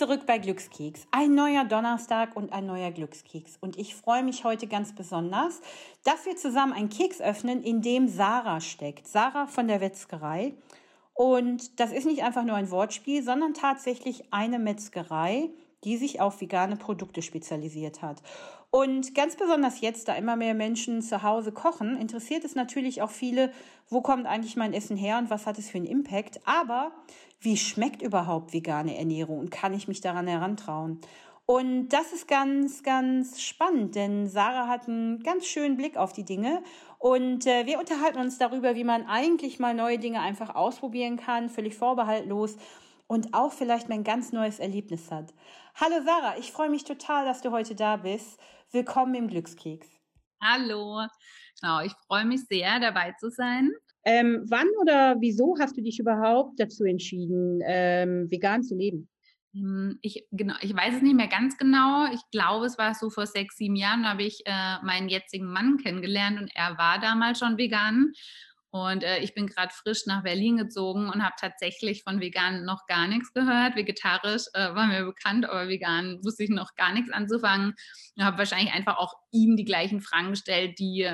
zurück bei Glückskeks. Ein neuer Donnerstag und ein neuer Glückskeks. Und ich freue mich heute ganz besonders, dass wir zusammen einen Keks öffnen, in dem Sarah steckt. Sarah von der Metzgerei. Und das ist nicht einfach nur ein Wortspiel, sondern tatsächlich eine Metzgerei, die sich auf vegane Produkte spezialisiert hat. Und ganz besonders jetzt, da immer mehr Menschen zu Hause kochen, interessiert es natürlich auch viele, wo kommt eigentlich mein Essen her und was hat es für einen Impact. Aber wie schmeckt überhaupt vegane Ernährung und kann ich mich daran herantrauen? Und das ist ganz, ganz spannend, denn Sarah hat einen ganz schönen Blick auf die Dinge. Und äh, wir unterhalten uns darüber, wie man eigentlich mal neue Dinge einfach ausprobieren kann, völlig vorbehaltlos und auch vielleicht mal ein ganz neues Erlebnis hat. Hallo Sarah, ich freue mich total, dass du heute da bist. Willkommen im Glückskeks. Hallo, genau, ich freue mich sehr, dabei zu sein. Ähm, wann oder wieso hast du dich überhaupt dazu entschieden, ähm, vegan zu leben? Hm, ich, genau, ich weiß es nicht mehr ganz genau. Ich glaube, es war so vor sechs, sieben Jahren, da habe ich äh, meinen jetzigen Mann kennengelernt und er war damals schon vegan. Und äh, ich bin gerade frisch nach Berlin gezogen und habe tatsächlich von vegan noch gar nichts gehört. Vegetarisch äh, war mir bekannt, aber vegan wusste ich noch gar nichts anzufangen. Ich habe wahrscheinlich einfach auch ihm die gleichen Fragen gestellt, die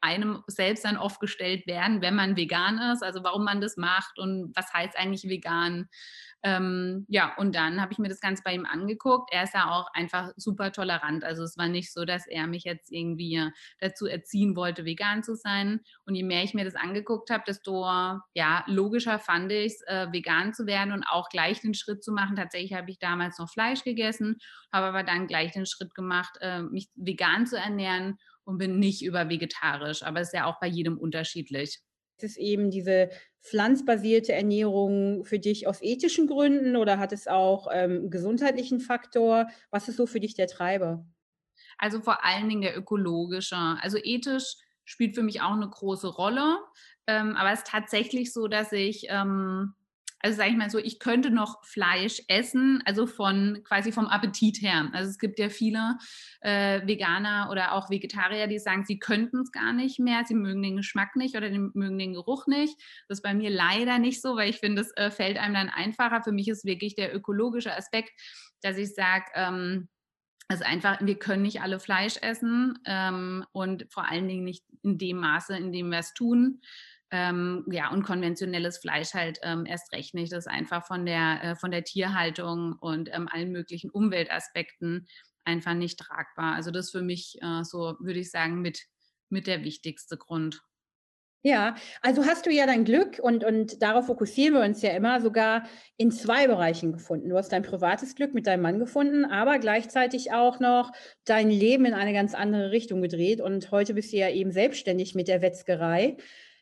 einem selbst dann oft gestellt werden, wenn man vegan ist, also warum man das macht und was heißt eigentlich vegan. Ähm, ja, und dann habe ich mir das Ganze bei ihm angeguckt. Er ist ja auch einfach super tolerant. Also es war nicht so, dass er mich jetzt irgendwie dazu erziehen wollte, vegan zu sein. Und je mehr ich mir das angeguckt habe, desto ja, logischer fand ich es, äh, vegan zu werden und auch gleich den Schritt zu machen. Tatsächlich habe ich damals noch Fleisch gegessen, habe aber dann gleich den Schritt gemacht, äh, mich vegan zu ernähren und bin nicht über vegetarisch. Aber es ist ja auch bei jedem unterschiedlich. Ist es eben diese pflanzbasierte Ernährung für dich aus ethischen Gründen oder hat es auch ähm, gesundheitlichen Faktor? Was ist so für dich der Treiber? Also vor allen Dingen der ökologische. Also ethisch spielt für mich auch eine große Rolle. Ähm, aber es ist tatsächlich so, dass ich ähm, also sage ich mal so, ich könnte noch Fleisch essen, also von quasi vom Appetit her. Also es gibt ja viele äh, Veganer oder auch Vegetarier, die sagen, sie könnten es gar nicht mehr, sie mögen den Geschmack nicht oder den, mögen den Geruch nicht. Das ist bei mir leider nicht so, weil ich finde, es äh, fällt einem dann einfacher. Für mich ist wirklich der ökologische Aspekt, dass ich sage, ähm, also einfach, wir können nicht alle Fleisch essen ähm, und vor allen Dingen nicht in dem Maße, in dem wir es tun. Ähm, ja, und konventionelles Fleisch halt ähm, erst recht nicht. Das ist einfach von der, äh, von der Tierhaltung und ähm, allen möglichen Umweltaspekten einfach nicht tragbar. Also das für mich äh, so, würde ich sagen, mit, mit der wichtigste Grund. Ja, also hast du ja dein Glück und, und darauf fokussieren wir uns ja immer sogar in zwei Bereichen gefunden. Du hast dein privates Glück mit deinem Mann gefunden, aber gleichzeitig auch noch dein Leben in eine ganz andere Richtung gedreht. Und heute bist du ja eben selbstständig mit der Wetzgerei.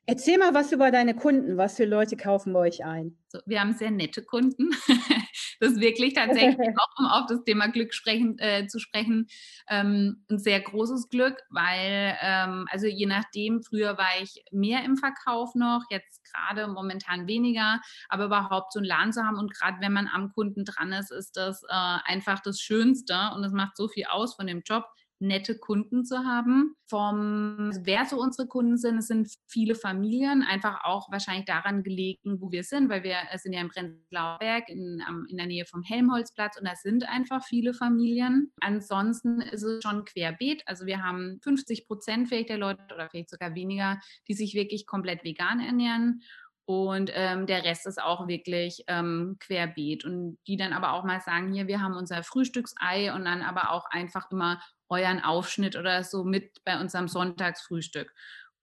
Erzähl mal was über deine Kunden. Was für Leute kaufen bei euch ein? So, wir haben sehr nette Kunden. das ist wirklich tatsächlich auch, um auf das Thema Glück sprechen, äh, zu sprechen, ähm, ein sehr großes Glück, weil, ähm, also je nachdem, früher war ich mehr im Verkauf noch, jetzt gerade momentan weniger, aber überhaupt so einen Laden zu haben und gerade wenn man am Kunden dran ist, ist das äh, einfach das Schönste und es macht so viel aus von dem Job nette Kunden zu haben. Vom, also wer so unsere Kunden sind, es sind viele Familien, einfach auch wahrscheinlich daran gelegen, wo wir sind, weil wir sind ja im Prenzlauer Berg in, in der Nähe vom Helmholtzplatz und da sind einfach viele Familien. Ansonsten ist es schon querbeet. Also wir haben 50 Prozent vielleicht der Leute oder vielleicht sogar weniger, die sich wirklich komplett vegan ernähren. Und ähm, der Rest ist auch wirklich ähm, querbeet. Und die dann aber auch mal sagen, hier, wir haben unser Frühstücksei und dann aber auch einfach immer euren Aufschnitt oder so mit bei unserem Sonntagsfrühstück.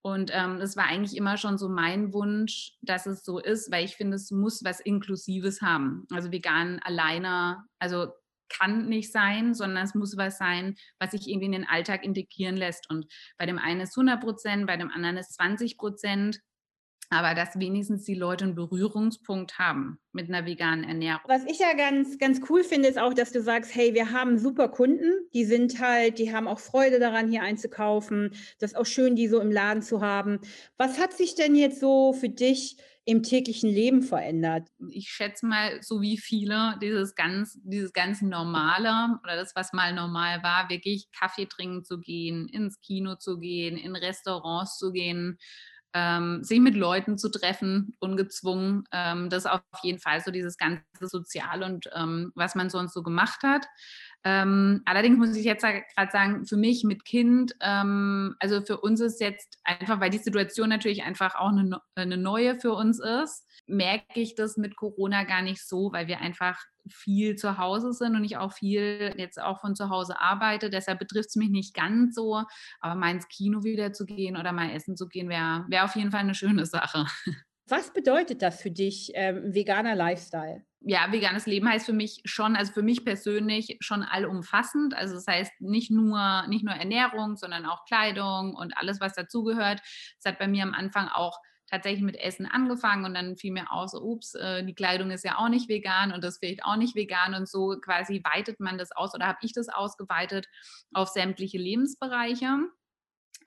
Und ähm, das war eigentlich immer schon so mein Wunsch, dass es so ist, weil ich finde, es muss was Inklusives haben. Also vegan alleine, also kann nicht sein, sondern es muss was sein, was sich irgendwie in den Alltag integrieren lässt. Und bei dem einen ist 100 Prozent, bei dem anderen ist 20 Prozent aber dass wenigstens die Leute einen Berührungspunkt haben mit einer veganen Ernährung. Was ich ja ganz, ganz cool finde, ist auch, dass du sagst, hey, wir haben super Kunden, die sind halt, die haben auch Freude daran, hier einzukaufen. Das ist auch schön, die so im Laden zu haben. Was hat sich denn jetzt so für dich im täglichen Leben verändert? Ich schätze mal, so wie viele, dieses ganz, dieses ganz Normale oder das, was mal normal war, wirklich Kaffee trinken zu gehen, ins Kino zu gehen, in Restaurants zu gehen, ähm, sich mit Leuten zu treffen, ungezwungen. Ähm, das ist auf jeden Fall so dieses ganze Sozial und ähm, was man sonst so gemacht hat. Ähm, allerdings muss ich jetzt gerade sagen, für mich mit Kind, ähm, also für uns ist jetzt einfach, weil die Situation natürlich einfach auch eine, eine neue für uns ist, merke ich das mit Corona gar nicht so, weil wir einfach viel zu Hause sind und ich auch viel jetzt auch von zu Hause arbeite. Deshalb betrifft es mich nicht ganz so. Aber mal ins Kino wieder zu gehen oder mal essen zu gehen, wäre wär auf jeden Fall eine schöne Sache. Was bedeutet das für dich, ähm, veganer Lifestyle? ja, veganes Leben heißt für mich schon, also für mich persönlich schon allumfassend. Also das heißt nicht nur, nicht nur Ernährung, sondern auch Kleidung und alles, was dazugehört. Es hat bei mir am Anfang auch tatsächlich mit Essen angefangen und dann fiel mir aus, so, ups, äh, die Kleidung ist ja auch nicht vegan und das vielleicht auch nicht vegan und so quasi weitet man das aus oder habe ich das ausgeweitet auf sämtliche Lebensbereiche.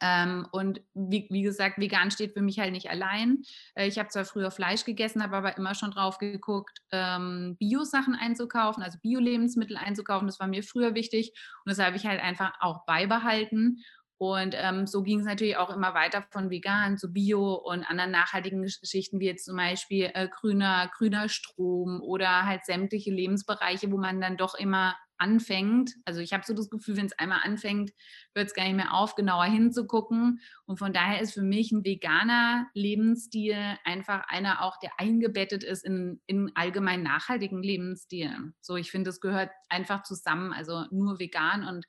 Ähm, und wie, wie, gesagt, vegan steht für mich halt nicht allein. Äh, ich habe zwar früher Fleisch gegessen, habe aber immer schon drauf geguckt, ähm, Bio-Sachen einzukaufen, also Bio-Lebensmittel einzukaufen. Das war mir früher wichtig und das habe ich halt einfach auch beibehalten. Und ähm, so ging es natürlich auch immer weiter von vegan zu Bio und anderen nachhaltigen Geschichten, wie jetzt zum Beispiel äh, grüner, grüner Strom oder halt sämtliche Lebensbereiche, wo man dann doch immer anfängt. Also ich habe so das Gefühl, wenn es einmal anfängt, hört es gar nicht mehr auf, genauer hinzugucken. Und von daher ist für mich ein veganer Lebensstil einfach einer auch, der eingebettet ist in, in allgemein nachhaltigen Lebensstil. So, ich finde, das gehört einfach zusammen. Also nur vegan und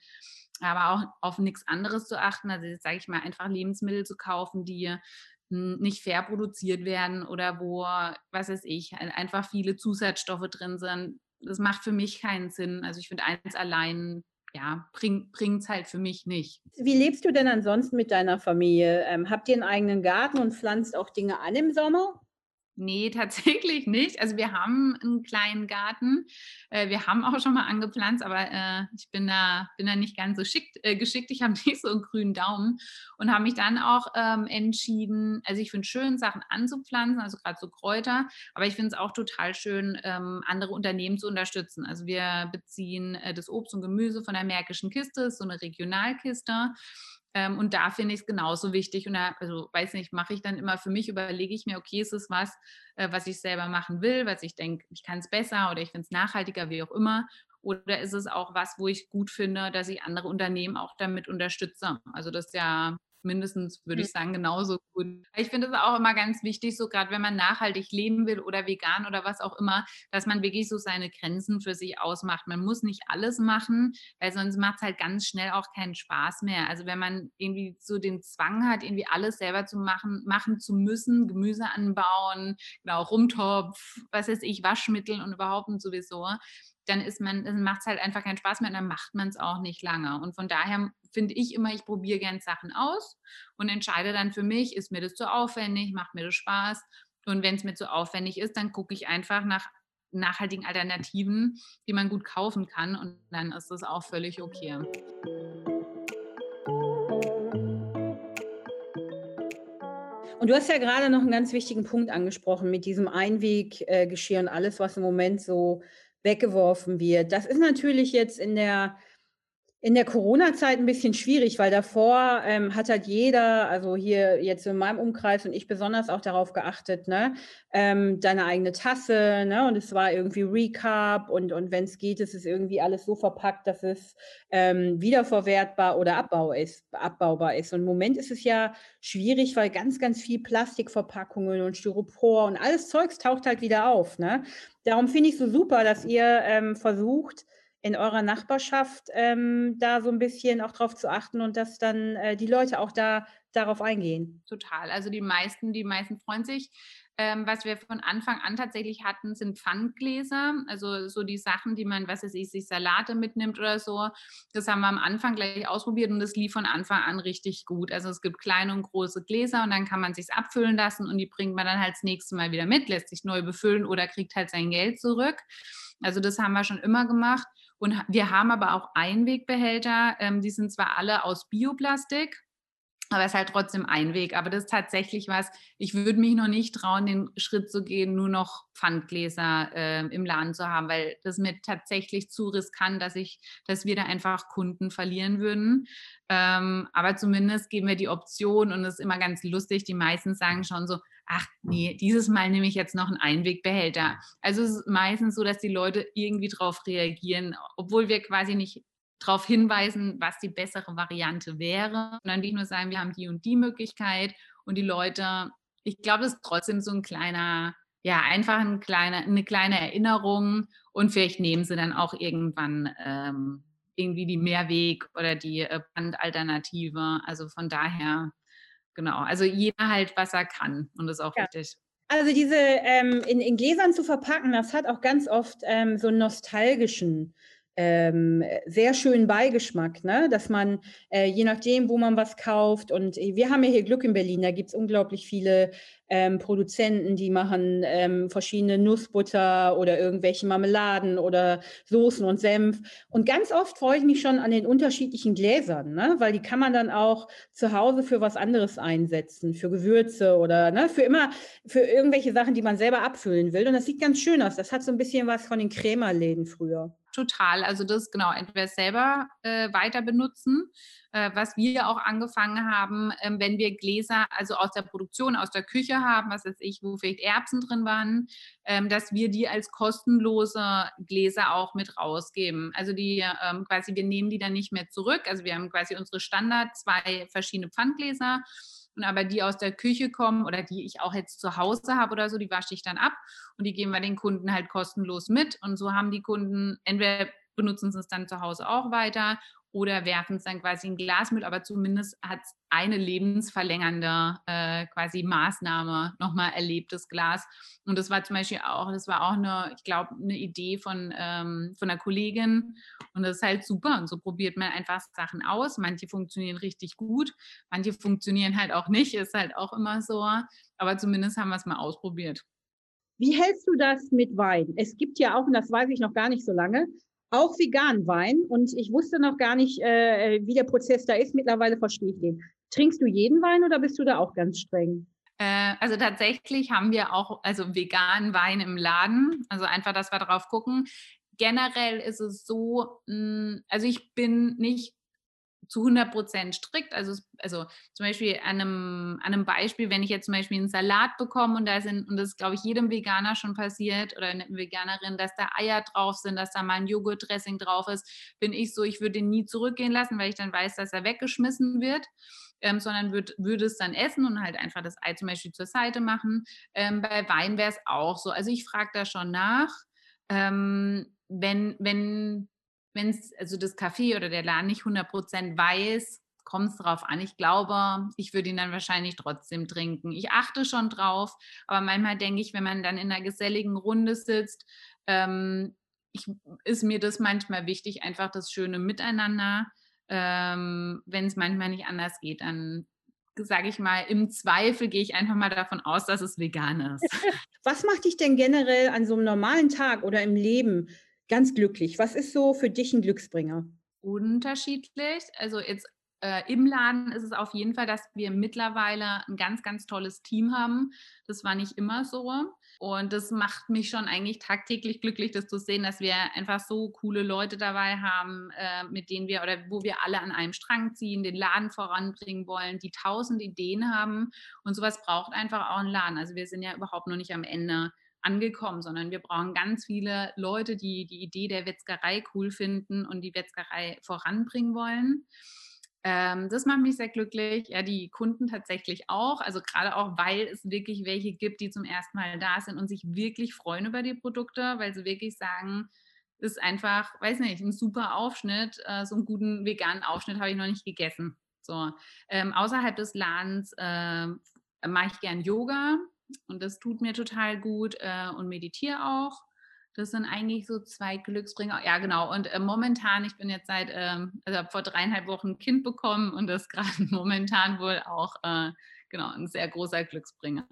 aber auch auf nichts anderes zu achten. Also jetzt sage ich mal, einfach Lebensmittel zu kaufen, die hm, nicht fair produziert werden oder wo, was weiß ich, einfach viele Zusatzstoffe drin sind. Das macht für mich keinen Sinn. Also ich finde, eins allein ja, bringt es halt für mich nicht. Wie lebst du denn ansonsten mit deiner Familie? Ähm, habt ihr einen eigenen Garten und pflanzt auch Dinge an im Sommer? Nee, tatsächlich nicht. Also wir haben einen kleinen Garten. Äh, wir haben auch schon mal angepflanzt, aber äh, ich bin da, bin da nicht ganz so schickt, äh, geschickt. Ich habe nicht so einen grünen Daumen und habe mich dann auch ähm, entschieden, also ich finde es schön, Sachen anzupflanzen, also gerade so Kräuter, aber ich finde es auch total schön, ähm, andere Unternehmen zu unterstützen. Also wir beziehen das Obst und Gemüse von der Märkischen Kiste, so eine Regionalkiste. Ähm, und da finde ich es genauso wichtig. Und da, also weiß nicht, mache ich dann immer für mich, überlege ich mir, okay, ist es was, äh, was ich selber machen will, was ich denke, ich kann es besser oder ich finde es nachhaltiger, wie auch immer. Oder ist es auch was, wo ich gut finde, dass ich andere Unternehmen auch damit unterstütze? Also das ist ja mindestens, würde ich sagen, genauso gut. Ich finde es auch immer ganz wichtig, so gerade wenn man nachhaltig leben will oder vegan oder was auch immer, dass man wirklich so seine Grenzen für sich ausmacht. Man muss nicht alles machen, weil sonst macht es halt ganz schnell auch keinen Spaß mehr. Also wenn man irgendwie so den Zwang hat, irgendwie alles selber zu machen, machen zu müssen, Gemüse anbauen, genau, Rumtopf, was weiß ich, Waschmittel und überhaupt und sowieso, dann ist man, macht es halt einfach keinen Spaß mehr und dann macht man es auch nicht lange. Und von daher finde ich immer, ich probiere gern Sachen aus und entscheide dann für mich, ist mir das zu aufwendig, macht mir das Spaß. Und wenn es mir zu aufwendig ist, dann gucke ich einfach nach nachhaltigen Alternativen, die man gut kaufen kann und dann ist das auch völlig okay. Und du hast ja gerade noch einen ganz wichtigen Punkt angesprochen mit diesem Einweggeschirr und alles, was im Moment so weggeworfen wird. Das ist natürlich jetzt in der in der Corona-Zeit ein bisschen schwierig, weil davor ähm, hat halt jeder, also hier jetzt in meinem Umkreis und ich besonders auch darauf geachtet, ne, ähm, deine eigene Tasse, ne, und es war irgendwie Recap und, und wenn es geht, ist es irgendwie alles so verpackt, dass es ähm, wiederverwertbar oder abbau ist, abbaubar ist. Und im Moment ist es ja schwierig, weil ganz, ganz viel Plastikverpackungen und Styropor und alles Zeugs taucht halt wieder auf, ne. Darum finde ich so super, dass ihr ähm, versucht, in eurer Nachbarschaft ähm, da so ein bisschen auch drauf zu achten und dass dann äh, die Leute auch da darauf eingehen. Total. Also die meisten, die meisten freuen sich. Ähm, was wir von Anfang an tatsächlich hatten, sind Pfandgläser. Also so die Sachen, die man, was weiß ich, sich Salate mitnimmt oder so. Das haben wir am Anfang gleich ausprobiert und das lief von Anfang an richtig gut. Also es gibt kleine und große Gläser und dann kann man sich abfüllen lassen und die bringt man dann halt das nächste Mal wieder mit, lässt sich neu befüllen oder kriegt halt sein Geld zurück. Also das haben wir schon immer gemacht. Und wir haben aber auch Einwegbehälter, ähm, die sind zwar alle aus Bioplastik, Aber es ist halt trotzdem ein Weg. Aber das ist tatsächlich was, ich würde mich noch nicht trauen, den Schritt zu gehen, nur noch Pfandgläser äh, im Laden zu haben, weil das mir tatsächlich zu riskant, dass ich, dass wir da einfach Kunden verlieren würden. Ähm, aber zumindest geben wir die Option und es ist immer ganz lustig. Die meisten sagen schon so, ach nee, dieses Mal nehme ich jetzt noch einen Einwegbehälter. Also es ist meistens so, dass die Leute irgendwie darauf reagieren, obwohl wir quasi nicht darauf hinweisen, was die bessere Variante wäre, sondern nicht nur sagen, wir haben die und die Möglichkeit und die Leute, ich glaube, das ist trotzdem so ein kleiner, ja, einfach ein kleiner, eine kleine Erinnerung und vielleicht nehmen sie dann auch irgendwann ähm, irgendwie die Mehrweg oder die äh, Bandalternative. Also von daher, genau, also jeder halt, was er kann und das ist auch ja. richtig. Also diese ähm, in, in, Gläsern zu verpacken, das hat auch ganz oft ähm, so einen nostalgischen ähm, sehr schönen Beigeschmack, ne? dass man äh, je nachdem, wo man was kauft und wir haben ja hier Glück in Berlin, da gibt es unglaublich viele ähm, Produzenten, die machen ähm, verschiedene Nussbutter oder irgendwelche Marmeladen oder Soßen und Senf. Und ganz oft freue ich mich schon an den unterschiedlichen Gläsern, ne? weil die kann man dann auch zu Hause für was anderes einsetzen, für Gewürze oder ne? für immer, für irgendwelche Sachen, die man selber abfüllen will. Und das sieht ganz schön aus. Das hat so ein bisschen was von den Krämerläden früher total. Also das genau, entweder selber äh, weiter benutzen, äh, was wir auch angefangen haben, ähm, wenn wir Gläser, also aus der Produktion, aus der Küche haben, was weiß ich, wo vielleicht Erbsen drin waren, ähm, dass wir die als kostenlose Gläser auch mit rausgeben. Also die ähm, quasi, wir nehmen die dann nicht mehr zurück. Also wir haben quasi unsere Standard zwei verschiedene Pfandgläser und aber die aus der Küche kommen oder die ich auch jetzt zu Hause habe oder so, die wasche ich dann ab und die geben wir den Kunden halt kostenlos mit. Und so haben die Kunden entweder benutzen sie es dann zu Hause auch weiter oder werfen es dann quasi in Glasmüll, aber zumindest hat es eine lebensverlängernde äh, quasi Maßnahme nochmal erlebtes Glas. Und das war zum Beispiel auch, das war auch eine, ich glaube, eine Idee von, ähm, von einer Kollegin. Und das ist halt super. Und so probiert man einfach Sachen aus. Manche funktionieren richtig gut, manche funktionieren halt auch nicht, ist halt auch immer so. Aber zumindest haben wir es mal ausprobiert. Wie hältst du das mit Wein? Es gibt ja auch, und das weiß ich noch gar nicht so lange, auch vegan Wein und ich wusste noch gar nicht, äh, wie der Prozess da ist. Mittlerweile verstehe ich den. Trinkst du jeden Wein oder bist du da auch ganz streng? Äh, also tatsächlich haben wir auch also veganen Wein im Laden. Also einfach, dass wir drauf gucken. Generell ist es so, hm, also ich bin nicht zu 100 Prozent strikt. Also, also zum Beispiel an einem, an einem Beispiel, wenn ich jetzt zum Beispiel einen Salat bekomme und da sind, und das ist, glaube ich, jedem Veganer schon passiert oder eine Veganerin, dass da Eier drauf sind, dass da mal ein Joghurtdressing drauf ist, bin ich so, ich würde ihn nie zurückgehen lassen, weil ich dann weiß, dass er weggeschmissen wird. Ähm, sondern würde würd es dann essen und halt einfach das Ei zum Beispiel zur Seite machen. Ähm, bei Wein wäre es auch so. Also ich frage da schon nach. Ähm, wenn, wenn wenn es also das Café oder der Laden nicht 100% weiß, kommt es darauf an. Ich glaube, ich würde ihn dann wahrscheinlich trotzdem trinken. Ich achte schon drauf, aber manchmal denke ich, wenn man dann in einer geselligen Runde sitzt, ähm, ich, ist mir das manchmal wichtig, einfach das schöne Miteinander. Ähm, wenn es manchmal nicht anders geht, dann sage ich mal, im Zweifel gehe ich einfach mal davon aus, dass es vegan ist. Was macht dich denn generell an so einem normalen Tag oder im Leben ganz glücklich. Was ist so für dich ein Glücksbringer? Unterschiedlich. Also jetzt äh, im Laden ist es auf jeden Fall, dass wir mittlerweile ein ganz, ganz tolles Team haben. Das war nicht immer so. Und das macht mich schon eigentlich tagtäglich glücklich, das zu sehen, dass wir einfach so coole Leute dabei haben, äh, mit denen wir oder wo wir alle an einem Strang ziehen, den Laden voranbringen wollen, die tausend Ideen haben. Und sowas braucht einfach auch ein Laden. Also wir sind ja überhaupt noch nicht am Ende angekommen, sondern wir brauchen ganz viele Leute, die die Idee der Wetzgerei cool finden und die Wetzgerei voranbringen wollen. Ähm, das macht mich sehr glücklich. Ja, die Kunden tatsächlich auch. Also gerade auch, weil es wirklich welche gibt, die zum ersten Mal da sind und sich wirklich freuen über die Produkte, weil sie wirklich sagen, ist einfach, weiß nicht, ein super Aufschnitt. Äh, so einen guten veganen Aufschnitt habe ich noch nicht gegessen. So, ähm, außerhalb des Ladens äh, mache ich gern Yoga. Und das tut mir total gut äh, und meditiere auch. Das sind eigentlich so zwei Glücksbringer. Ja, genau. Und äh, momentan, ich bin jetzt seit, ähm, also vor dreieinhalb Wochen ein Kind bekommen und das gerade momentan wohl auch, äh, genau, ein sehr großer Glücksbringer.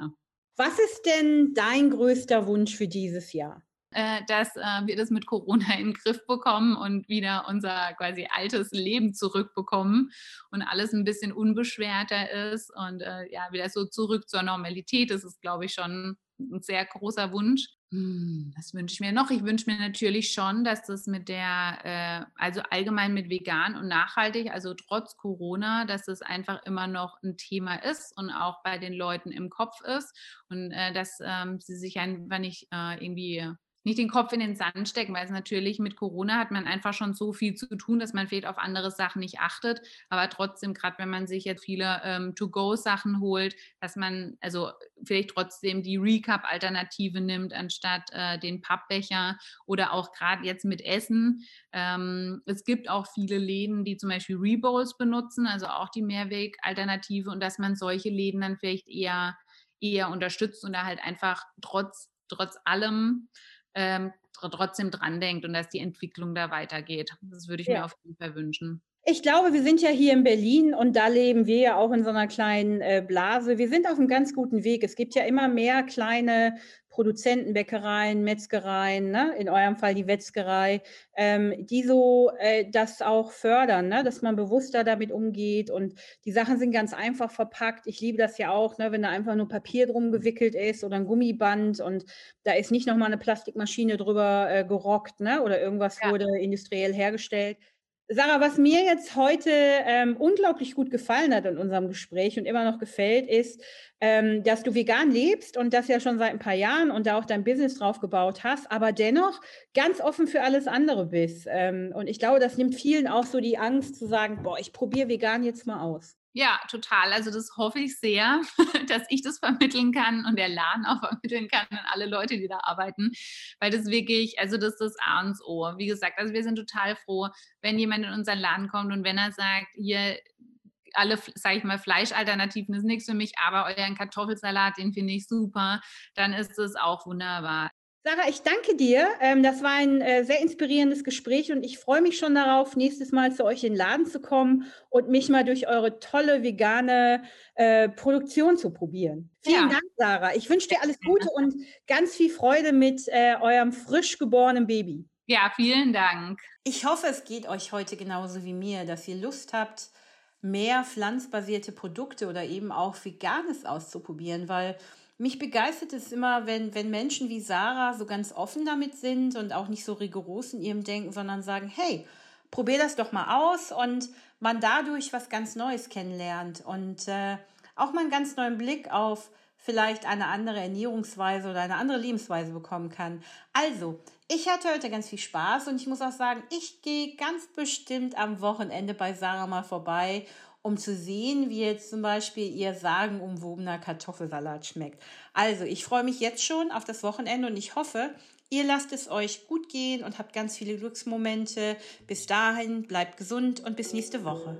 Was ist denn dein größter Wunsch für dieses Jahr? Äh, dass äh, wir das mit Corona in den Griff bekommen und wieder unser quasi altes Leben zurückbekommen und alles ein bisschen unbeschwerter ist und äh, ja, wieder so zurück zur Normalität. Das ist, glaube ich, schon ein sehr großer Wunsch. Hm, was wünsche ich mir noch? Ich wünsche mir natürlich schon, dass das mit der, also allgemein mit vegan und nachhaltig, also trotz Corona, dass das einfach immer noch ein Thema ist und auch bei den Leuten im Kopf ist und dass ähm, sie sich einfach nicht irgendwie nicht den Kopf in den Sand stecken, weil es natürlich mit Corona hat man einfach schon so viel zu tun, dass man vielleicht auf andere Sachen nicht achtet. Aber trotzdem, gerade wenn man sich jetzt viele ähm, To-Go-Sachen holt, dass man also vielleicht trotzdem die Recap-Alternative nimmt, anstatt äh, den Pappbecher oder auch gerade jetzt mit Essen. Ähm, es gibt auch viele Läden, die zum Beispiel Rebowls benutzen, also auch die Mehrweg-Alternative und dass man solche Läden dann vielleicht eher, eher unterstützt und da halt einfach trotz, trotz allem ähm, trotzdem dran denkt und dass die Entwicklung da weitergeht. Das würde ich ja. mir auf jeden Fall wünschen. Ich glaube, wir sind ja hier in Berlin und da leben wir ja auch in so einer kleinen äh, Blase. Wir sind auf einem ganz guten Weg. Es gibt ja immer mehr kleine Produzenten, Bäckereien, Metzgereien, ne? in eurem Fall die Wetzgerei, ähm, die so äh, das auch fördern, ne? dass man bewusster damit umgeht und die Sachen sind ganz einfach verpackt. Ich liebe das ja auch, ne? wenn da einfach nur Papier drum gewickelt ist oder ein Gummiband und da ist nicht nochmal eine Plastikmaschine drüber äh, gerockt ne? oder irgendwas ja. wurde industriell hergestellt. Sarah, was mir jetzt heute ähm, unglaublich gut gefallen hat in unserem Gespräch und immer noch gefällt, ist, ähm, dass du vegan lebst und das ja schon seit ein paar Jahren und da auch dein Business drauf gebaut hast, aber dennoch ganz offen für alles andere bist. Ähm, und ich glaube, das nimmt vielen auch so die Angst zu sagen, boah, ich probiere vegan jetzt mal aus. Ja, total. Also das hoffe ich sehr, dass ich das vermitteln kann und der Laden auch vermitteln kann an alle Leute, die da arbeiten, weil das wirklich, also das ist das A und O. Wie gesagt, also wir sind total froh, wenn jemand in unseren Laden kommt und wenn er sagt, hier alle, sage ich mal, Fleischalternativen ist nichts für mich, aber euren Kartoffelsalat, den finde ich super, dann ist es auch wunderbar. Sarah, ich danke dir. Ähm, das war ein äh, sehr inspirierendes Gespräch und ich freue mich schon darauf, nächstes Mal zu euch in den Laden zu kommen und mich mal durch eure tolle vegane äh, Produktion zu probieren. Vielen ja. Dank, Sarah. Ich wünsche dir alles Gute und ganz viel Freude mit äh, eurem frisch geborenen Baby. Ja, vielen Dank. Ich hoffe, es geht euch heute genauso wie mir, dass ihr Lust habt, mehr pflanzbasierte Produkte oder eben auch Veganes auszuprobieren, weil mich begeistert es immer, wenn, wenn Menschen wie Sarah so ganz offen damit sind und auch nicht so rigoros in ihrem Denken, sondern sagen, hey, probier das doch mal aus und man dadurch was ganz Neues kennenlernt und äh, auch mal einen ganz neuen Blick auf vielleicht eine andere Ernährungsweise oder eine andere Lebensweise bekommen kann. Also, ich hatte heute ganz viel Spaß und ich muss auch sagen, ich gehe ganz bestimmt am Wochenende bei Sarah mal vorbei um zu sehen, wie jetzt zum Beispiel ihr sagenumwobener Kartoffelsalat schmeckt. Also, ich freue mich jetzt schon auf das Wochenende und ich hoffe, ihr lasst es euch gut gehen und habt ganz viele Glücksmomente. Bis dahin, bleibt gesund und bis nächste Woche.